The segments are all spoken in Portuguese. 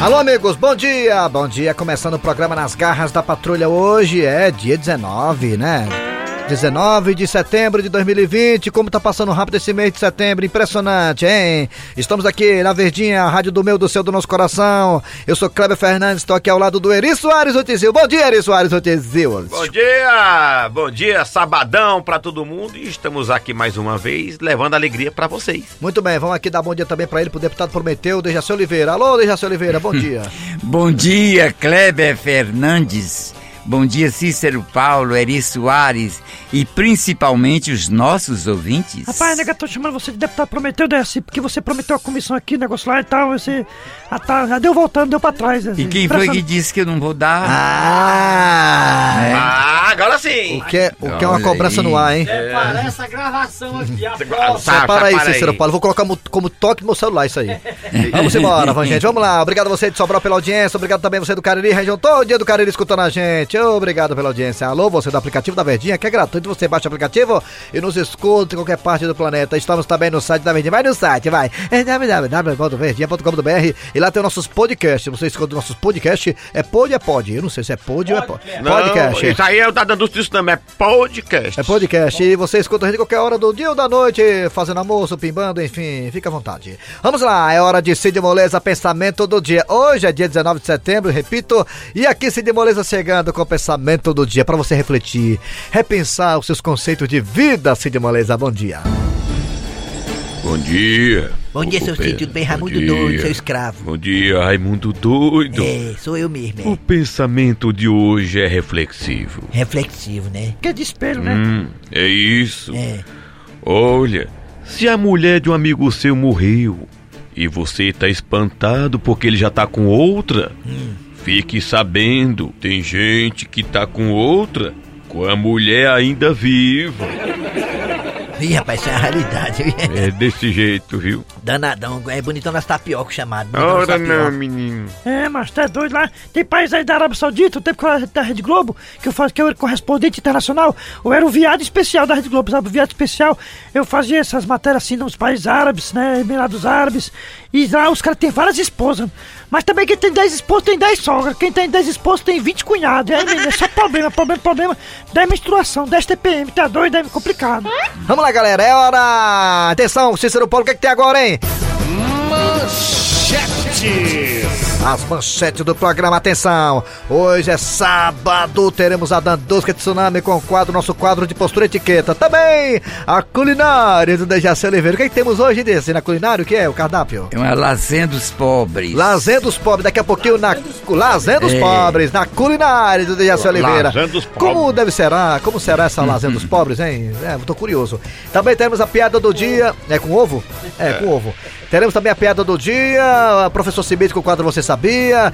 Alô, amigos, bom dia! Bom dia, começando o programa Nas Garras da Patrulha. Hoje é dia 19, né? 19 de setembro de 2020, como tá passando rápido esse mês de setembro, impressionante, hein? Estamos aqui na Verdinha, a rádio do meu, do seu, do nosso coração. Eu sou Kleber Fernandes, estou aqui ao lado do Eri Soares Otizil. Bom dia, Eri Soares Otizil. Bom dia, bom dia, sabadão pra todo mundo e estamos aqui mais uma vez levando alegria pra vocês. Muito bem, vamos aqui dar bom dia também pra ele, pro deputado Prometeu, Dejaci Oliveira. Alô, Dejaci Oliveira, bom dia. Bom dia, Kleber Fernandes. Bom dia, Cícero Paulo, Eri Soares e principalmente os nossos ouvintes. Rapaz, nega, tô chamando você de deputado Prometeu, Desce, porque você prometeu a comissão aqui, negócio lá e tal, você ah, tá, já deu voltando, deu pra trás. assim, E quem foi que disse que eu não vou dar? Ah! É. Ah, agora sim! O que é, o que é uma cobrança aí. no ar, hein? Parece a gravação aqui, a. Separa aí, separa Cícero Paulo. Vou colocar como, toque no meu celular isso aí. Vamos embora, vamos, gente. Vamos lá. Obrigado a você de Sobral pela audiência. Obrigado também você do Cariri, região todo dia do Cariri escutando a gente. Obrigado pela audiência. Alô, você do aplicativo da Verdinha, que é gratuito. Você baixa o aplicativo e nos escuta em qualquer parte do planeta. Estamos também no site da Verdinha. Vai no site, vai. É www.verdinha.com.br e lá tem nossos podcasts. Você escuta nossos podcasts. É pod ou é pod? Eu não sei se é pod ou é pod. Não, Podcast. Isso aí é o da indústria também, é podcast. É podcast. E você escuta a gente qualquer hora do dia ou da noite, fazendo almoço, pimbando, enfim, fica à vontade. Vamos lá, é hora de Cid Moleza, pensamento do dia. Hoje é dia 19 de setembro, repito, e aqui Cid Moleza chegando com o pensamento do dia para você refletir, repensar os seus conceitos de vida, Cid Moleza. Bom dia. Bom dia. Bom dia, seu Cid, tudo bem? Raimundo Doido, seu escravo. Bom dia, Raimundo Doido. É, sou eu mesmo, O é. pensamento de hoje é reflexivo. Reflexivo, né? Que é de espelho, né? Hum, é isso. É. Olha, se a mulher de um amigo seu morreu e você tá espantado porque ele já tá com outra, fique sabendo, tem gente que tá com outra com a mulher ainda viva. Ih, rapaz, isso é a realidade. viu? É desse jeito, viu? Danadão, é bonitão das tapioca chamado. bonitão das Ora não, tapioca. menino. É, mas tá doido lá. Tem país aí da Arábia Saudita, o tempo que eu era da Rede Globo, que eu faço, que eu era correspondente internacional, eu era o viado especial da Rede Globo, sabe? O viado especial. Eu fazia essas matérias assim nos países árabes, né? Emirados Árabes. E lá os caras têm várias esposas. Mas também quem tem 10 esposas tem 10 sogras. Quem tem 10 esposas tem 20 cunhados. Aí, menino, é só problema, problema, problema. 10 menstruação, 10 TPM, tá doido, é complicado. Vamos lá, galera, é hora. Atenção, Cícero Paulo, o que, é que tem agora, hein? As manchetes do programa, atenção! Hoje é sábado, teremos a Dandusca Tsunami com o quadro, nosso quadro de postura e etiqueta. Também a culinária do Dejaci Oliveira. O que, é que temos hoje desse na culinária? O que é? O cardápio? É uma lasanha dos pobres. Lasanha dos pobres, daqui a pouquinho na Lasanha dos É. pobres, na culinária do Dejaci Oliveira. Lasanha dos pobres. Como deve será? Como será essa lasanha dos pobres, hein? É, tô curioso. Também temos a piada do dia. É com ovo? É, com ovo. Teremos também a piada do dia, professor Cibite com o quadro Você Sabia.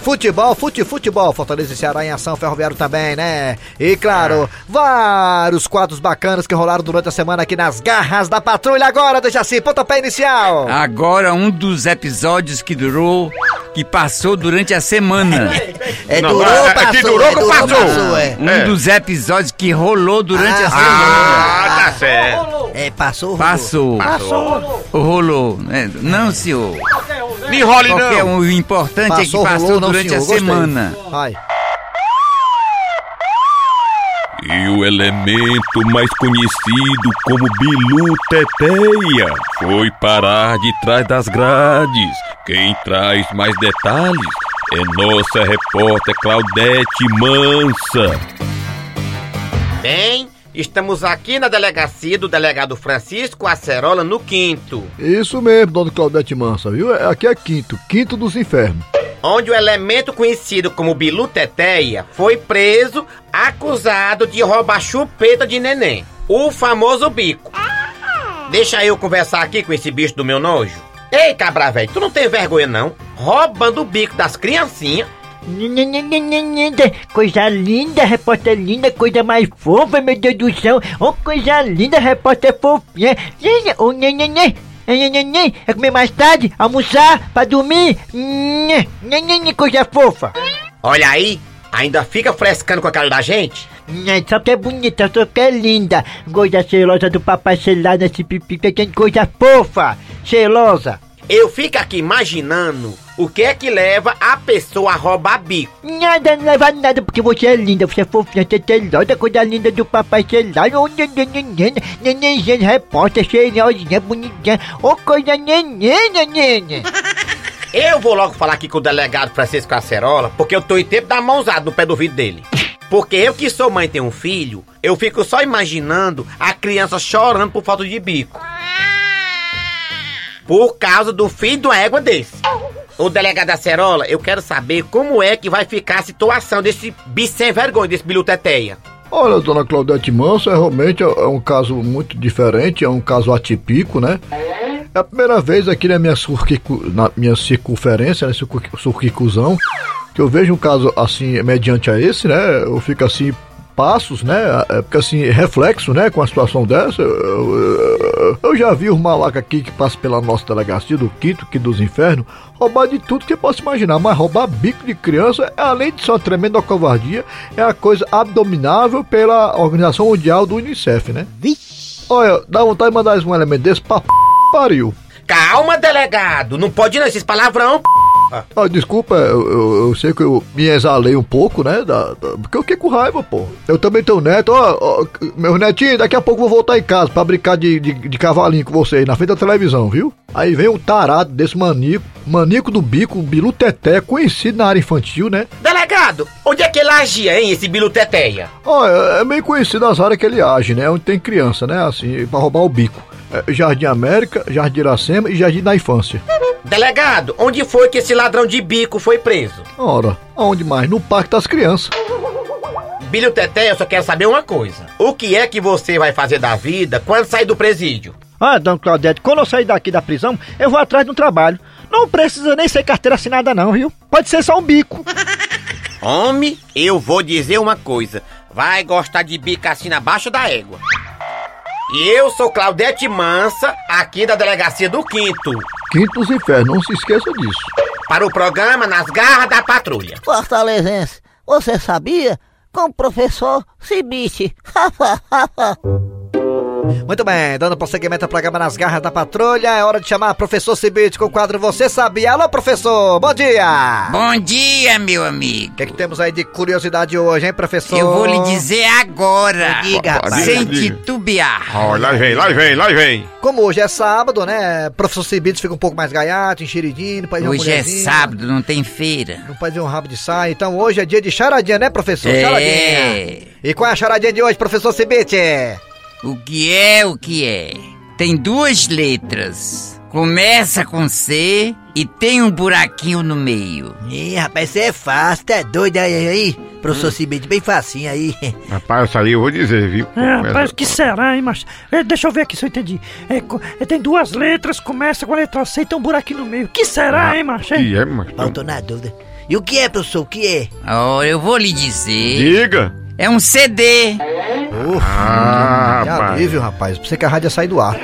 Futebol, fute, futebol, Fortaleza e Ceará em ação, ferroviário também, né? E claro, vários quadros bacanas que rolaram durante a semana aqui nas garras da patrulha. Agora, deixa assim, pontapé inicial. Agora um dos episódios que durou, que passou durante a semana. É, Não, durou, é, é passou, que durou, é, durou, passou. passou, é. Um É. dos episódios que rolou durante a semana. Ah, tá certo. É, passou, rolou. Passou. Passou. Rolou. né? Não, senhor. Não enrole não. um, o importante é que Passou, passou rolou, não, durante senhor, a gostei. semana. Vai. E o elemento mais conhecido como Bilu Teteia foi parar de trás das grades. Quem traz mais detalhes é nossa repórter Claudete Mansa. Bem, estamos aqui na delegacia do delegado Francisco Acerola no quinto, Isso mesmo, dona Claudete Mansa, viu? É- Aqui é quinto, quinto dos infernos. onde o elemento conhecido como Bilu Teteia foi preso acusado de roubar chupeta de neném, o famoso bico. Deixa eu conversar aqui com esse bicho do meu nojo. Ei, cabra velho, tu não tem vergonha não? Roubando o bico das criancinhas. Coisa linda, repórter linda, coisa mais fofa, meu Deus do céu. Oh, coisa linda, repórter fofinha. Oh. É comer mais tarde, almoçar, pra dormir. Coisa fofa. Olha aí, ainda fica frescando com a cara da gente? Só que é bonita, só que é linda. Coisa cheirosa do papai celular nesse pipi, que coisa fofa, cheirosa. Eu fico aqui imaginando o que é que leva a pessoa a roubar bico. Nada, não leva nada, porque você é linda, você é fofinha, você é loda, coisa linda do papai. Ô, neném, nenenzinha, repórter, cheirosinha, bonitinha. Ô, coisa neném, neném. Eu vou logo falar aqui com o delegado Francisco Acerola, porque eu tô em tempo da mãozada no pé do vidro dele. Porque eu que sou mãe e tenho um filho, eu fico só imaginando a criança chorando por falta de bico. Por causa do filho de uma égua desse. O delegado Acerola, eu quero saber como é que vai ficar a situação desse bicho sem vergonha, desse biluteteia. Olha, dona Claudete Manso, é realmente é é um caso muito diferente, é um caso atípico, né? É a primeira vez aqui na minha, surquicu, na minha circunferência, né, surquicuzão, que eu vejo um caso assim, mediante a esse, né? Eu fico assim, passos, né? É, Fica assim, reflexo, né? Com a situação dessa. Eu, eu- eu já vi os malacas aqui que passam pela nossa delegacia do quinto, que dos infernos, roubar de tudo que eu posso imaginar, mas roubar bico de criança, além de ser uma tremenda covardia, é a coisa abominável pela Organização Mundial do Unicef, né? Olha, dá vontade de mandar um elemento desse pra p... pariu. Calma, delegado, não pode não, esses palavrão. Ah, desculpa, eu, eu- eu sei que eu me exalei um pouco, né? da- da- porque eu fiquei com raiva, pô. Eu também tenho neto, ó, ó, meu netinho, daqui a pouco eu vou voltar em casa pra brincar de, de, de cavalinho com você aí na frente da televisão, viu? Aí vem um tarado desse manico, manico do bico, bilu teté, conhecido na área infantil, né? Delegado, onde é que ele agia, hein, esse biluteteia? Ó, é é meio conhecido as áreas que ele age, né? Onde tem criança, né? Assim, pra roubar o bico. É, Jardim América, Jardim Iracema e Jardim da Infância. Delegado, onde foi que esse ladrão de bico foi preso? Ora, aonde mais? No Parque das Crianças. Biluteteia, eu só quero saber uma coisa. O que é que você vai fazer da vida quando sair do presídio? Ah, dona Claudete, quando eu sair daqui da prisão, eu vou atrás de um trabalho. Não precisa nem ser carteira assinada não, viu? Pode ser só um bico. Homem, eu vou dizer uma coisa. Vai gostar de bico assim abaixo da égua. E eu sou Claudete Mansa, aqui da Delegacia do Quinto. Quinto dos Infernos, não se esqueça disso. Para o programa Nas Garras da Patrulha. Fortalezense, você sabia? Com o professor Cibite. Muito bem, dando prosseguimento ao programa Nas Garras da Patrulha, é hora de chamar professor Cibite com o quadro Você Sabia? Alô, professor, bom dia! Bom dia, meu amigo. O que, é que temos aí de curiosidade hoje, hein, professor? Eu vou lhe dizer agora. Diga, rapaz. Sem titubear. Ó, lá vem, lá vem, lá vem. Como hoje é sábado, né? Professor Cibite fica um pouco mais gaiato, enxeridinho, uma Hoje é sábado, não tem feira. Não pode ver um rabo de saia. Então hoje é dia de charadinha, né, professor? Charadinha. É. E qual é a charadinha de hoje, professor Cibite? O que é o que é? Tem duas letras. Começa com C e tem um buraquinho no meio. Ih, rapaz, você é fácil, tá doido aí, aí? Professor Cibite, bem facinho aí. Rapaz, essa aí eu vou dizer, viu? É, rapaz, o que será, hein, macho? É, deixa eu ver aqui se eu entendi. É, co- é, tem duas letras, começa com a letra C e tem um buraquinho no meio. O que será, hein, macho? hein? Que é. Eu tô na dúvida. E o que é, professor? O que é? Ora, eu vou lhe dizer. Diga. É um CD. Ah, Que rapaz. alívio, rapaz. Pra você que a rádio ia sair do ar.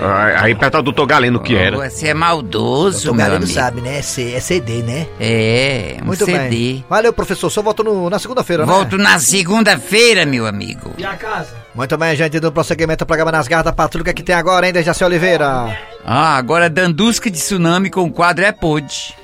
Aí, aí perto do doutor Galeno que era. Você é maldoso, O meu Galeno amigo. sabe, né? É C- é CD, né? É, um Muito CD. bem. Valeu, professor. Só volto no- na segunda-feira, né? Volto na segunda-feira, meu amigo. Muito bem, gente. Do prosseguimento do programa Nas Garras da Patrulha. Que, é que tem agora, hein, Dejaci Oliveira? Ah, agora Dandusca de Tsunami com o quadro é Pod.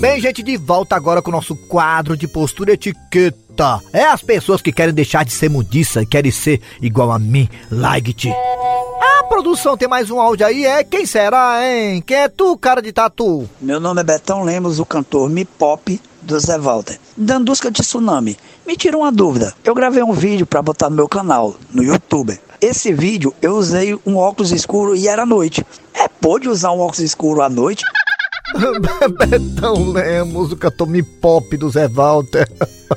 Bem, gente, de volta agora com o nosso quadro de postura etiqueta. É as pessoas que querem deixar de ser mundiça e querem ser igual a mim, like-te. A produção tem mais um áudio aí, é? Quem será, hein? Quem é tu, cara de tatu? Meu nome é Betão Lemos, o cantor Me Pop do Zé Walter. Dandusca de Tsunami. Me tira uma dúvida. Eu gravei um vídeo pra botar no meu canal, no YouTube. Esse vídeo eu usei um óculos escuro e era noite. É pode usar um óculos escuro à noite? Betão Lemos, o cantor Me Pop do Zé Walter.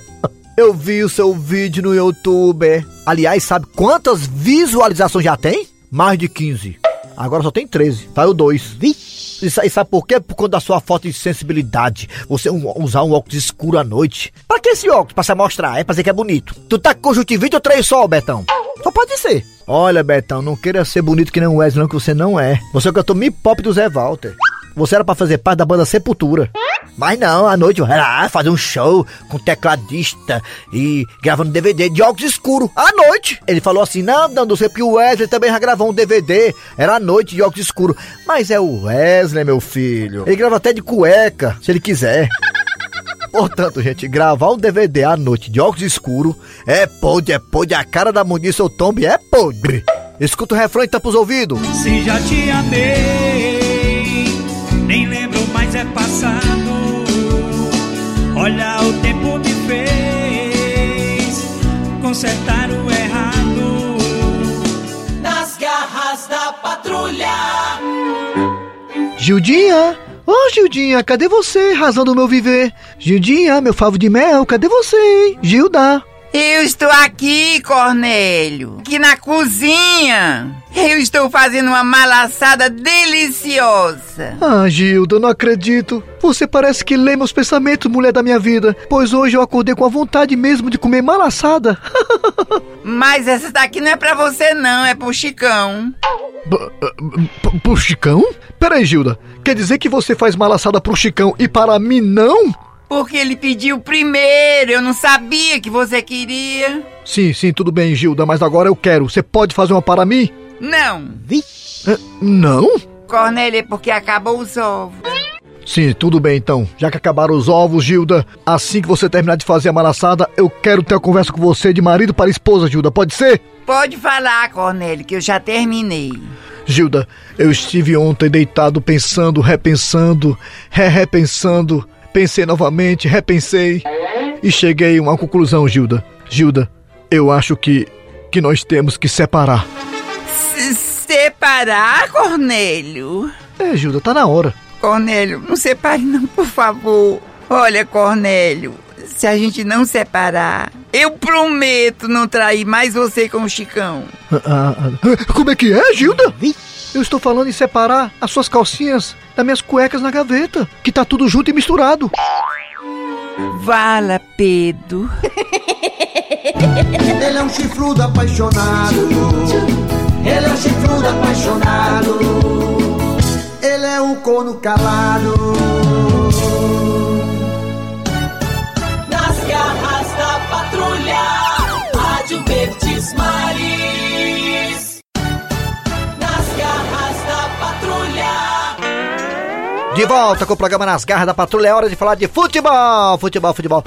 Eu vi o seu vídeo no YouTube. Aliás, sabe quantas visualizações já tem? Mais de 15. Agora só tem 13. Saiu 2. E sa- sabe por quê? Por conta da sua falta de sensibilidade. Você usar um óculos escuro à noite. Pra que esse óculos? Pra se mostrar, é pra dizer que é bonito. Tu tá com conjuntivite ou três sol, Betão? Só pode ser. Olha, Betão, não queira ser bonito que nem o Wesley, não, que você não é. Você é o cantor Me Pop do Zé Walter. Você era pra fazer parte da banda Sepultura. Mas não, à noite lá fazer um show com tecladista e gravando DVD de óculos escuros. À noite! Ele falou assim: não, não sei porque o Wesley também já gravou um DVD. Era à noite de óculos escuros. Mas é o Wesley, meu filho. Ele grava até de cueca, se ele quiser. Portanto, gente, gravar um DVD à noite de óculos escuros é podre, é podre. A cara da Muniz, seu tombe é podre. Escuta o refrão e tampa os ouvidos. Se já te amei, nem lembro mais é passado. Olha, o tempo me fez consertar o errado. Nas garras da patrulha. Gildinha! Ô, Gildinha, cadê você, razão do meu viver? Gildinha, meu favo de mel, cadê você, hein? Gilda! Eu estou aqui, Cornélio, aqui na cozinha. Eu estou fazendo uma malaçada deliciosa. Ah, Gilda, eu não acredito. Você parece que lê meus pensamentos, mulher da minha vida. Pois hoje eu acordei com a vontade mesmo de comer malaçada. Mas essa daqui não é pra você, não, é pro Chicão. P- Pro Chicão? Peraí, Gilda. Quer dizer que você faz malaçada pro Chicão e para mim não? Porque ele pediu primeiro, eu não sabia que você queria. Sim, sim, tudo bem, Gilda, mas agora eu quero. Você pode fazer uma para mim? Não. É, não? Cornélio, é porque acabou os ovos. Sim, tudo bem então. Já que acabaram os ovos, Gilda, assim que você terminar de fazer a malaçada, eu quero ter uma conversa com você de marido para esposa, Gilda. Pode ser? Pode falar, Cornélio, que eu já terminei. Gilda, eu estive ontem deitado pensando, repensando, re-repensando. Pensei novamente, repensei e cheguei a uma conclusão, Gilda. Gilda, eu acho que que nós temos que separar. Se separar, Cornélio? É, Gilda, tá na hora. Cornélio, não separe não, por favor. Olha, Cornélio, se a gente não separar, eu prometo não trair mais você com o Chicão. Ah, ah, ah, como é que é, Gilda? Eu estou falando em separar as suas calcinhas das minhas cuecas na gaveta, que tá tudo junto e misturado. Vala, Pedro. Ele é um chifrudo apaixonado. Ele é um chifrudo apaixonado. Ele é um corno calado. Nas garras da patrulha. Rádio Verdes Maris. De volta com o programa Nas Garras da Patrulha, é hora de falar de futebol, futebol, futebol.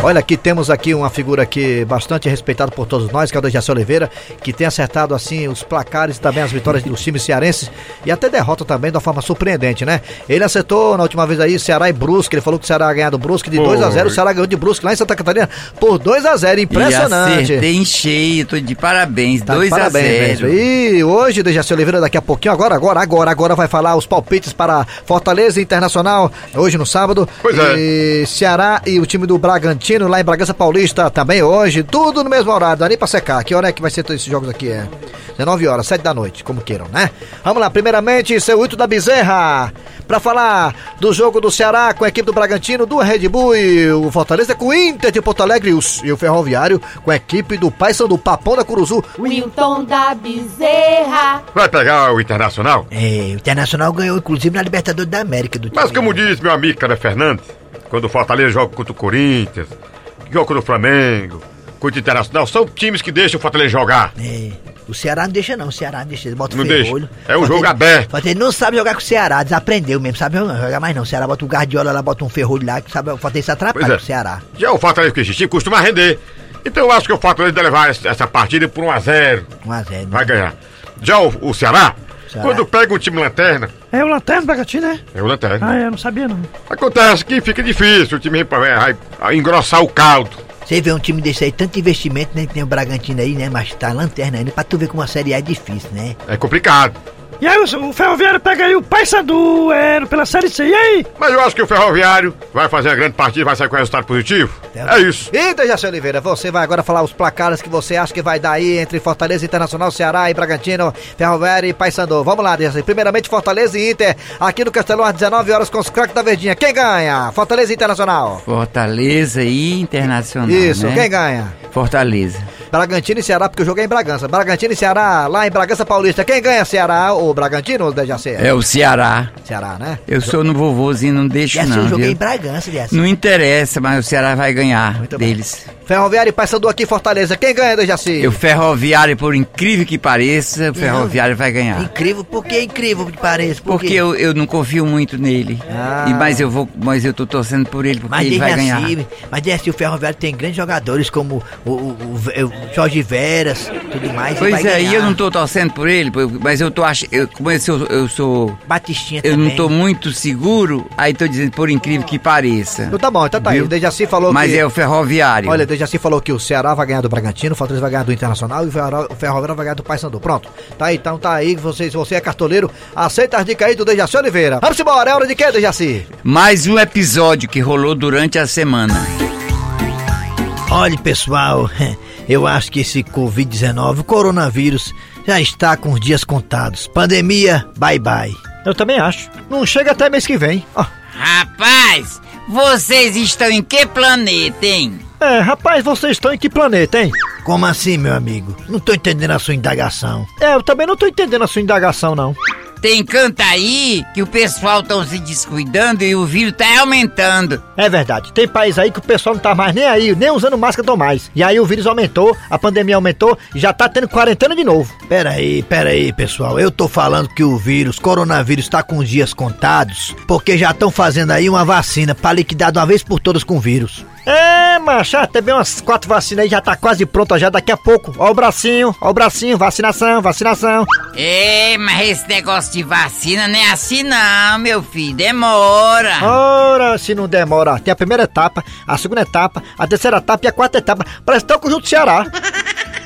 Olha, aqui temos aqui uma figura aqui bastante respeitada por todos nós, que é o Dejaci Oliveira, que tem acertado assim os placares e também as vitórias dos times cearenses e até derrota também de uma forma surpreendente, né? Ele acertou na última vez aí Ceará e Brusque, ele falou que o Ceará ia ganhar do Brusque de Foi. 2 a 0 o Ceará ganhou de Brusque lá em Santa Catarina por 2 a 0 E impressionante. acertei em cheio, tô de parabéns, Tá, 2 a parabéns, 0 mesmo. E hoje, Dejaci Oliveira, daqui a pouquinho, agora, agora, agora, agora vai falar os palpites para Fortaleza Internacional, hoje no sábado. Pois é. E Ceará e o time do Bragantino, lá em Bragança Paulista, também hoje, tudo no mesmo horário, dá nem pra secar. Que hora é que vai ser todos esses jogos aqui? É 19 horas, 7 da noite, como queiram, né? Vamos lá, primeiramente, seu Ito da Bezerra, pra falar do jogo do Ceará com a equipe do Bragantino, do Red Bull e o Fortaleza com o Inter de Porto Alegre e o, e o Ferroviário com a equipe do Paysandu Papão da Curuzu. Wilton da Bezerra. Vai pegar o Internacional? É, o Internacional ganhou, inclusive, na Libertadores da América. Do Mas time. como diz meu amigo Cara Fernandes, quando o Fortaleza joga contra o Corinthians, joga contra o Flamengo, contra o Internacional, são times que deixam o Fortaleza jogar. É, o Ceará não deixa não, o Ceará não deixa, ele bota Não o deixa. ferrolho. É um jogo aberto. Fortaleza não sabe jogar com o Ceará, desaprendeu mesmo, sabe não jogar mais não. O Ceará bota o Guardiola lá, bota um ferrolho lá, que sabe, o Fortaleza se atrapalha Pois é. com o Ceará. Já o Fortaleza que existe costuma render. Então eu acho que o Fortaleza deve levar essa partida por 1x0. 1x0. Vai ganhar. Já o, o Ceará, Ceará. quando pega um time lanterna, É o Lanterna Bragantino, né? é o lanterna. Ah, eu não sabia não. Acontece que fica difícil, o time vai- vai engrossar o caldo. Você vê um time desse aí, tanto investimento, né? Tem o Bragantino aí, né? Mas tá lanterna ainda, pra tu ver como a Série A é difícil, né? É complicado. E aí, o, o Ferroviário pega aí o Paysandu, é, pela Série C. E aí? Mas eu acho que o Ferroviário vai fazer uma grande partida e vai sair com resultado positivo. É isso. E Dejaci Oliveira, você vai agora falar os placares que você acha que vai dar aí entre Fortaleza Internacional, Ceará e Bragantino, Ferroviário e Paysandu. Vamos lá, Dejaci. Primeiramente, Fortaleza e Inter, aqui no Castelão, às 19 horas com os craques da Verdinha. Quem ganha? Fortaleza Internacional. Fortaleza e Internacional. Isso, né? quem ganha? Fortaleza. Bragantino e Ceará, porque o jogo é em Bragança. Bragantino e Ceará, lá em Bragança Paulista. Quem ganha Ceará ou Bragantino ou Dejaci? É o Ceará. Ceará, né? Eu sou no vovozinho, não deixo Dejaci, não, eu joguei viu? em Bragança, Dejaci. Não interessa, mas o Ceará vai ganhar Muito bom. deles. Ferroviário e Paysandu aqui em Fortaleza. Quem ganha, Dejaci? E o Ferroviário, por incrível que pareça, o Ferroviário vai ganhar. Incrível, por que incrível que pareça? Por Porque eu, eu não confio muito nele. Ah. E, mas eu vou, mas eu tô torcendo por ele porque Mas ele vai ganhar. Dejaci, mas Dejaci, o Ferroviário tem grandes jogadores como o, o- o- o Jorge Veras, tudo mais. Pois é, e eu não tô torcendo por ele, mas eu tô achando, como eu sou, eu sou, Batistinha eu também. não tô muito seguro, aí tô dizendo por incrível que pareça. Então tá bom, então tá aí. Viu? O Dejaci falou Mas que... é o Ferroviário. Olha, o Dejaci falou que o Ceará vai ganhar do Bragantino, o Fortaleza vai ganhar do Internacional e o Ferro- o Ferroviário vai ganhar do Paysandu. Pronto. Tá aí, então tá aí. Você, se você é cartoleiro, aceita as dicas aí do Dejaci Oliveira. Vamos embora, é hora de quê, Dejaci? Mais um episódio que rolou durante a semana. Olha, pessoal, eu acho que esse Covid-19, o coronavírus, já está com os dias contados. Pandemia, bye bye. Eu também acho. Não chega até mês que vem. Ó. Rapaz, vocês estão em que planeta, hein? É, rapaz, vocês estão em que planeta, hein? Como assim, meu amigo? Não tô entendendo a sua indagação. É, eu também não tô entendendo a sua indagação, não. Tem canto aí que o pessoal estão se descuidando e o vírus tá aumentando. É verdade. Tem país aí que o pessoal não tá mais nem aí, nem usando máscara tão mais. E aí o vírus aumentou, a pandemia aumentou e já tá tendo quarentena de novo. Pera aí, pera aí, pessoal. Eu tô falando que o vírus, coronavírus, tá com os dias contados, porque já estão fazendo aí uma vacina pra liquidar de uma vez por todas com o vírus. É, macho, até bem umas quatro vacinas aí já tá quase pronta já daqui a pouco. Ó o bracinho, ó o bracinho, vacinação, vacinação. É, mas esse negócio de vacina não é assim não, meu filho. Demora. Ora, se não demora. Tem a primeira etapa, a segunda etapa, a terceira etapa e a quarta etapa. Parece até o conjunto Ceará.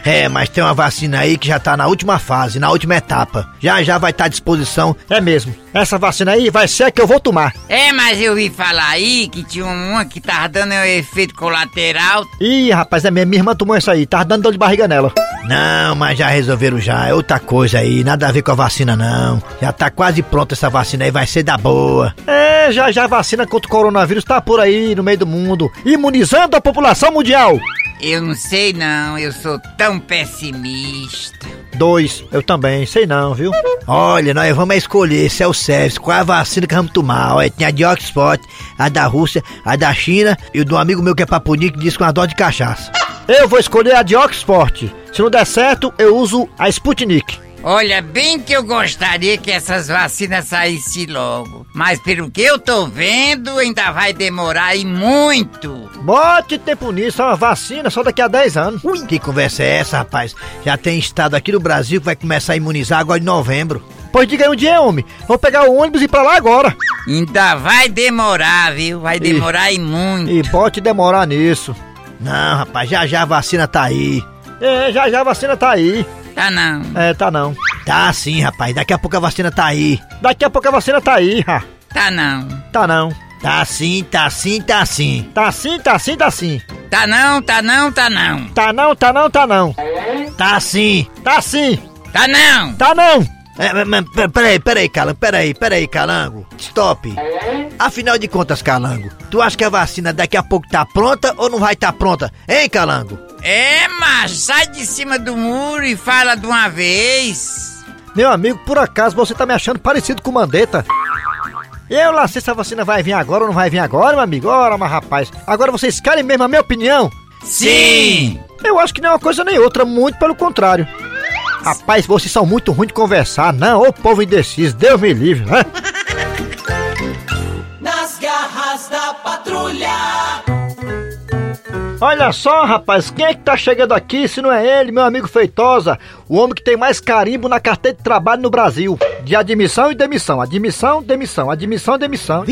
É, mas tem uma vacina aí que já tá na última fase, na última etapa. Já já vai estar à disposição. É mesmo. Essa vacina aí vai ser a que eu vou tomar. É, mas eu vi falar aí que tinha uma que tava dando um efeito colateral. Ih, rapaz, é mesmo. Minha irmã tomou essa aí. Tava dando dor de barriga nela. Não, mas já resolveram já. É outra coisa aí, nada a ver com a vacina não. Já tá quase pronta essa vacina aí, vai ser da boa. É, já já a vacina contra o coronavírus tá por aí no meio do mundo, imunizando a população mundial. Eu não sei não, eu sou tão pessimista. Dois, eu também, sei não, viu? Olha, nós vamos escolher self-service, qual é a vacina que vamos tomar. Olha, tem a de Oxford, a da Rússia, a da China e o do amigo meu que é papuninho que diz com a dó de cachaça. Eu vou escolher a de Oxford. Se não der certo, eu uso a Sputnik. Olha, bem que eu gostaria que essas vacinas saíssem logo. Mas pelo que eu tô vendo, ainda vai demorar e muito. Bote tempo nisso, é uma vacina só daqui a 10 anos. Ui, que conversa é essa, rapaz? Já tem estado aqui no Brasil que vai começar a imunizar agora em novembro. Pois diga aí um dia, homem. Vou pegar o ônibus e ir pra lá agora. Ainda vai demorar, viu? Vai demorar e muito. E pode demorar nisso. Não, rapaz, já já a vacina tá aí. É, já já a vacina tá aí. Tá não. É, tá não. Tá sim, rapaz, daqui a pouco a vacina tá aí. Daqui a pouco a vacina tá aí, ha. Tá não. Tá não. Tá sim, tá sim, tá sim. Tá sim, tá sim, tá sim. Tá não, tá não, tá não. Tá não, tá não, tá não. Tá sim. Tá sim. Tá não. Tá não. É, mas- mas pe- peraí, peraí, Calango, peraí, peraí, Calango. Stop. Afinal de contas, Calango, tu acha que a vacina daqui a pouco tá pronta ou não vai tá pronta? Hein, Calango? É, macho, sai de cima do muro e fala de uma vez. Meu amigo, por acaso você tá me achando parecido com o Mandetta? Eu lá sei se a vacina vai vir agora ou não vai vir agora, meu amigo. Ora, mas rapaz, agora vocês querem mesmo a minha opinião? Sim. Eu acho que nem uma coisa nem outra, muito pelo contrário. Rapaz, vocês são muito ruins de conversar, não? Ô povo indeciso, Deus me livre, né? Nas garras da patrulha. Olha só, rapaz, quem é que tá chegando aqui se não é ele, meu amigo Feitosa, o homem que tem mais carimbo na carteira de trabalho no Brasil. De admissão e demissão, admissão, demissão, admissão, demissão.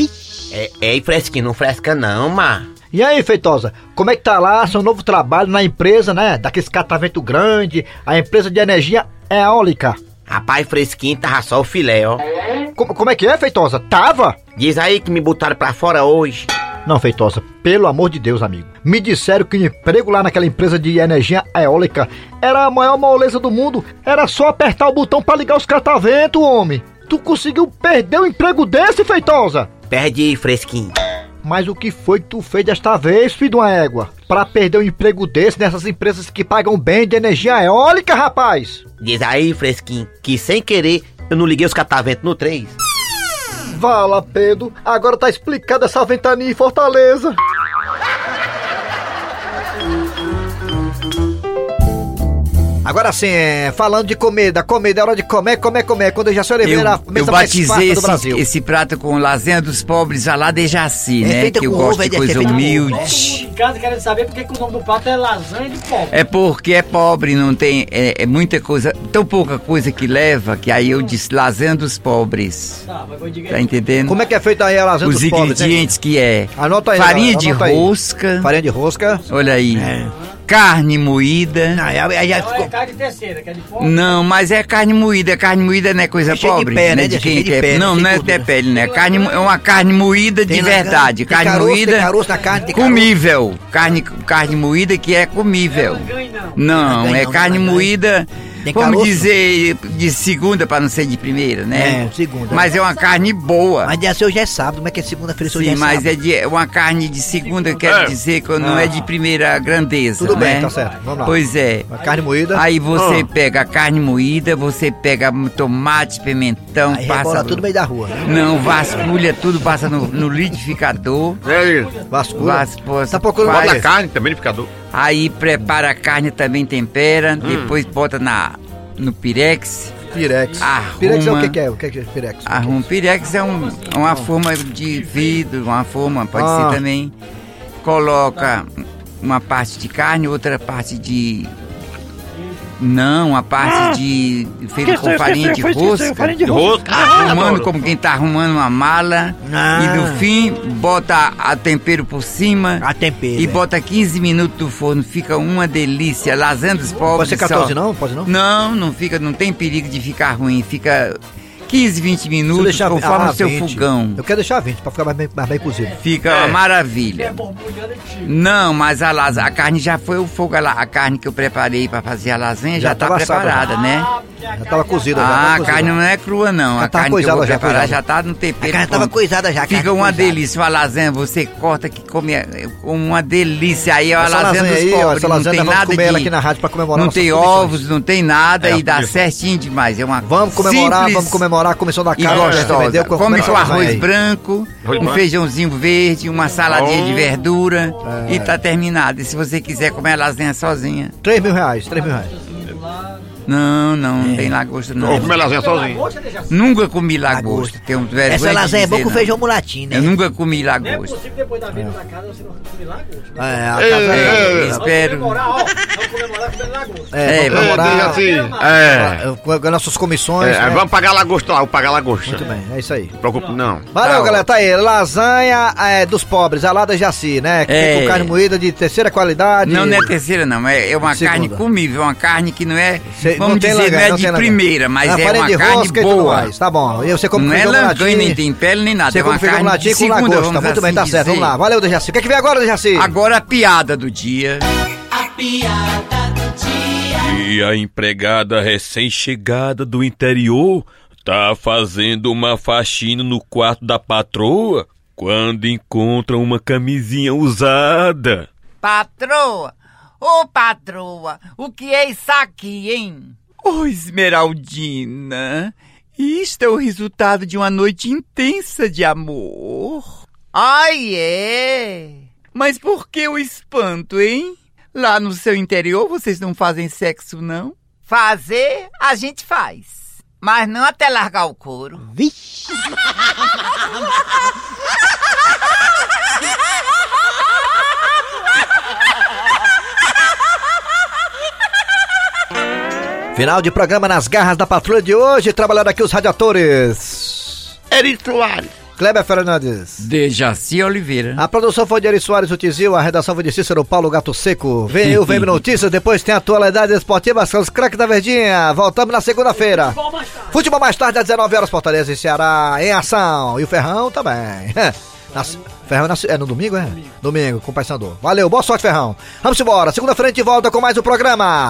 É, ei, fresquinho, não fresca não, ma. E aí, Feitosa, como é que tá lá seu novo trabalho na empresa, né? Daqueles catavento grande, a empresa de energia eólica. Rapaz, fresquinho, tava só o filé, ó. Como, como é que é, Feitosa? Tava? Diz aí que me botaram pra fora hoje. Não, Feitosa, pelo amor de Deus, amigo. Me disseram que o emprego lá naquela empresa de energia eólica era a maior moleza do mundo. Era só apertar o botão pra ligar os cataventos, homem. Tu conseguiu perder o emprego desse, Feitosa? Perde, fresquinho. Mas o que foi que tu fez desta vez, filho de uma égua? pra perder um emprego desse nessas empresas que pagam bem de energia eólica, rapaz? Diz aí, fresquinho, que sem querer eu não liguei os cataventos no 3. Vala, Pedro, agora tá explicada essa ventania em Fortaleza. Agora sim, é, falando de comida, comida, é hora de comer, comer, comer. Quando eu já sou Oliveira, Eu, eu batizei esse, esse prato com lasanha dos pobres a lá de Jaci, É né? Que eu gosto ovo, é de de- coisa é ovo, humilde. Em casa querendo saber por que o nome do prato é lasanha de pobre. É porque é pobre, não tem. É, é muita coisa, tão pouca coisa que leva, que aí eu disse lasanha dos pobres. Tá, mas vou dizer. Tá entendendo? Como é que é feita aí a lasanha Os dos pobres, hein? ingredientes que é Anota aí, farinha de anota aí. rosca, Farinha de rosca. olha aí, carne moída. Não, aí, aí já Não é ficou. carne terceira, que é de pobre. Não, mas é carne moída. Carne moída não é coisa É cheio de pobre. pé, não né? é de quem de pé, não, não é até pele, né? Carne, mo- é uma carne moída de Tem verdade. Tem Carne caroço, moída Tem caroço na carne, tem comível. Carne, carne moída que é comível. Ganho não. É não, carne não, não. moída, Tem vamos caroço? dizer, de segunda para não ser de primeira, né? É, segunda. Mas é uma carne boa. Mas dia seu hoje é sábado, como é que é segunda-feira se hoje Sim, é mas sábado? é de, é uma carne de segunda, quer dizer que não é de primeira grandeza, Tudo bem, né? tá certo. Vamos lá. Pois é. Uma carne moída. Aí você pega a carne moída, você pega tomate, pimentão, Aí passa. rebola tudo no meio da rua. né? Não, vasculha tudo, passa no, no liquidificador. É, Vasculha. Vasculha, Tá procurando faz- bota a carne também no picador. Aí prepara a carne também, tempera, depois bota na, no pirex. Pirex. Arruma. Pirex é o que que é? O que que é Pirex? Arruma. Pirex é um, uma forma de vidro, uma forma, pode Ah. ser também. Coloca uma parte de carne, outra parte de. Não, uma parte de. feita com farinha de rosca. farinha de Rosca. Arrumando adoro. como quem tá arrumando uma mala. Ah. E no fim, bota a tempero por cima. A tempero. E é. bota 15 minutos no forno, fica uma delícia. Lasanha dos pobres. Pode ser só. 14 não? Pode não? Não, não fica, não tem perigo de ficar ruim. Fica 15, 20 Se eu minutos deixar- conforme ah, o seu 20. fogão. Eu quero deixar 20 pra ficar mais bem, mais bem cozido. Fica É. uma maravilha. Não, mas a, las- a carne já foi o fogo, a, a carne que eu preparei pra fazer a lasanha já, Já tá assada, preparada, né? Já tava cozida. já Ah, tava a cozida. carne não é crua não, Já a carne que eu vou coisada, já preparar coisada. já tá no A tempero. carne tava coisada já. a Fica uma coisada. delícia, uma lasanha, você corta que come é, uma delícia. Aí é a Essa lasanha lasanha dos aí, ó, pobres, essa não lasanha tem nada comer ela de... aqui na rádio pra comemorar Não tem ovos, não tem nada É, e dá certinho demais. É uma Vamos comemorar, simples vamos comemorar a comissão da e casa. gostosa. Come arroz aí? branco, um feijãozinho verde, uma saladinha Oh. de verdura É. e tá terminado. E se você quiser comer a lasanha sozinha, 3 mil reais, 3 mil reais. Não, não, É. não tem lagosta não. Ou comer lasanha sozinho. Nunca comi lagosta. Tenho vergonha Essa lasanha é boa com não. feijão mulatinho, né? Eu nunca comi Não é lagosta. possível depois da vida da casa você não comer lagosta. É, a casa ei, é- ei. Espero. Vamos comemorar, ó. Vamos comemorar comendo lagosta. É, É, vamos É, comemorar. assim, é. Com as nossas comissões. É, né? Vamos pagar lagosta lá, vou pagar lagosta. Muito bem, é isso aí. Preocupe, não. Valeu, Tá, galera. Tá aí. Lasanha é, dos pobres, a lá da Jaci, né? Que É. tem com carne moída de terceira qualidade. Não, não é terceira não, é, é uma Segunda. carne comível, uma carne que não é, vamos dizer, langa- não é não de primeira, mas é farinha uma de carne rosca e tudo boa. mais. Tá bom. E você come Não é feijão langanho, nem tem pele, nem nada, Você é uma carne de mulatinho com segunda, lagosta. vamos Muito bem, assim tá certo. dizer. Vamos lá. Valeu, Dejaci. O que é que vem agora, Dejaci? Agora a piada do dia. A piada do dia. E a empregada recém-chegada do interior tá fazendo uma faxina no quarto da patroa quando encontra uma camisinha usada. Patroa, ô patroa, o que é isso aqui, hein? Ô Esmeraldina, isto é o resultado de uma noite intensa de amor. Ai, é? Mas por que o espanto, hein? Lá no seu interior vocês não fazem sexo, não? Fazer, a gente faz. Mas não até largar o couro. Vixe. Final de programa nas garras da patrulha de hoje. Trabalhando aqui os radiadores. Eri Soares. Kleber Fernandes. Dejaci Oliveira. A produção foi de Eri Soares, o Tizil, a redação foi de Cícero Paulo Gato Seco. Vem o Vem Notícias, depois tem a atualidade esportiva, são os craques da Verdinha. Voltamos na segunda-feira. Futebol mais tarde, às 19 horas, Fortaleza e Ceará em ação. E o Ferrão também. Nas- Ferrão é na- é no domingo, é? Domingo, com o Paysandu. Valeu, boa sorte, Ferrão. Vamos embora. Segunda-feira a gente volta com mais um programa.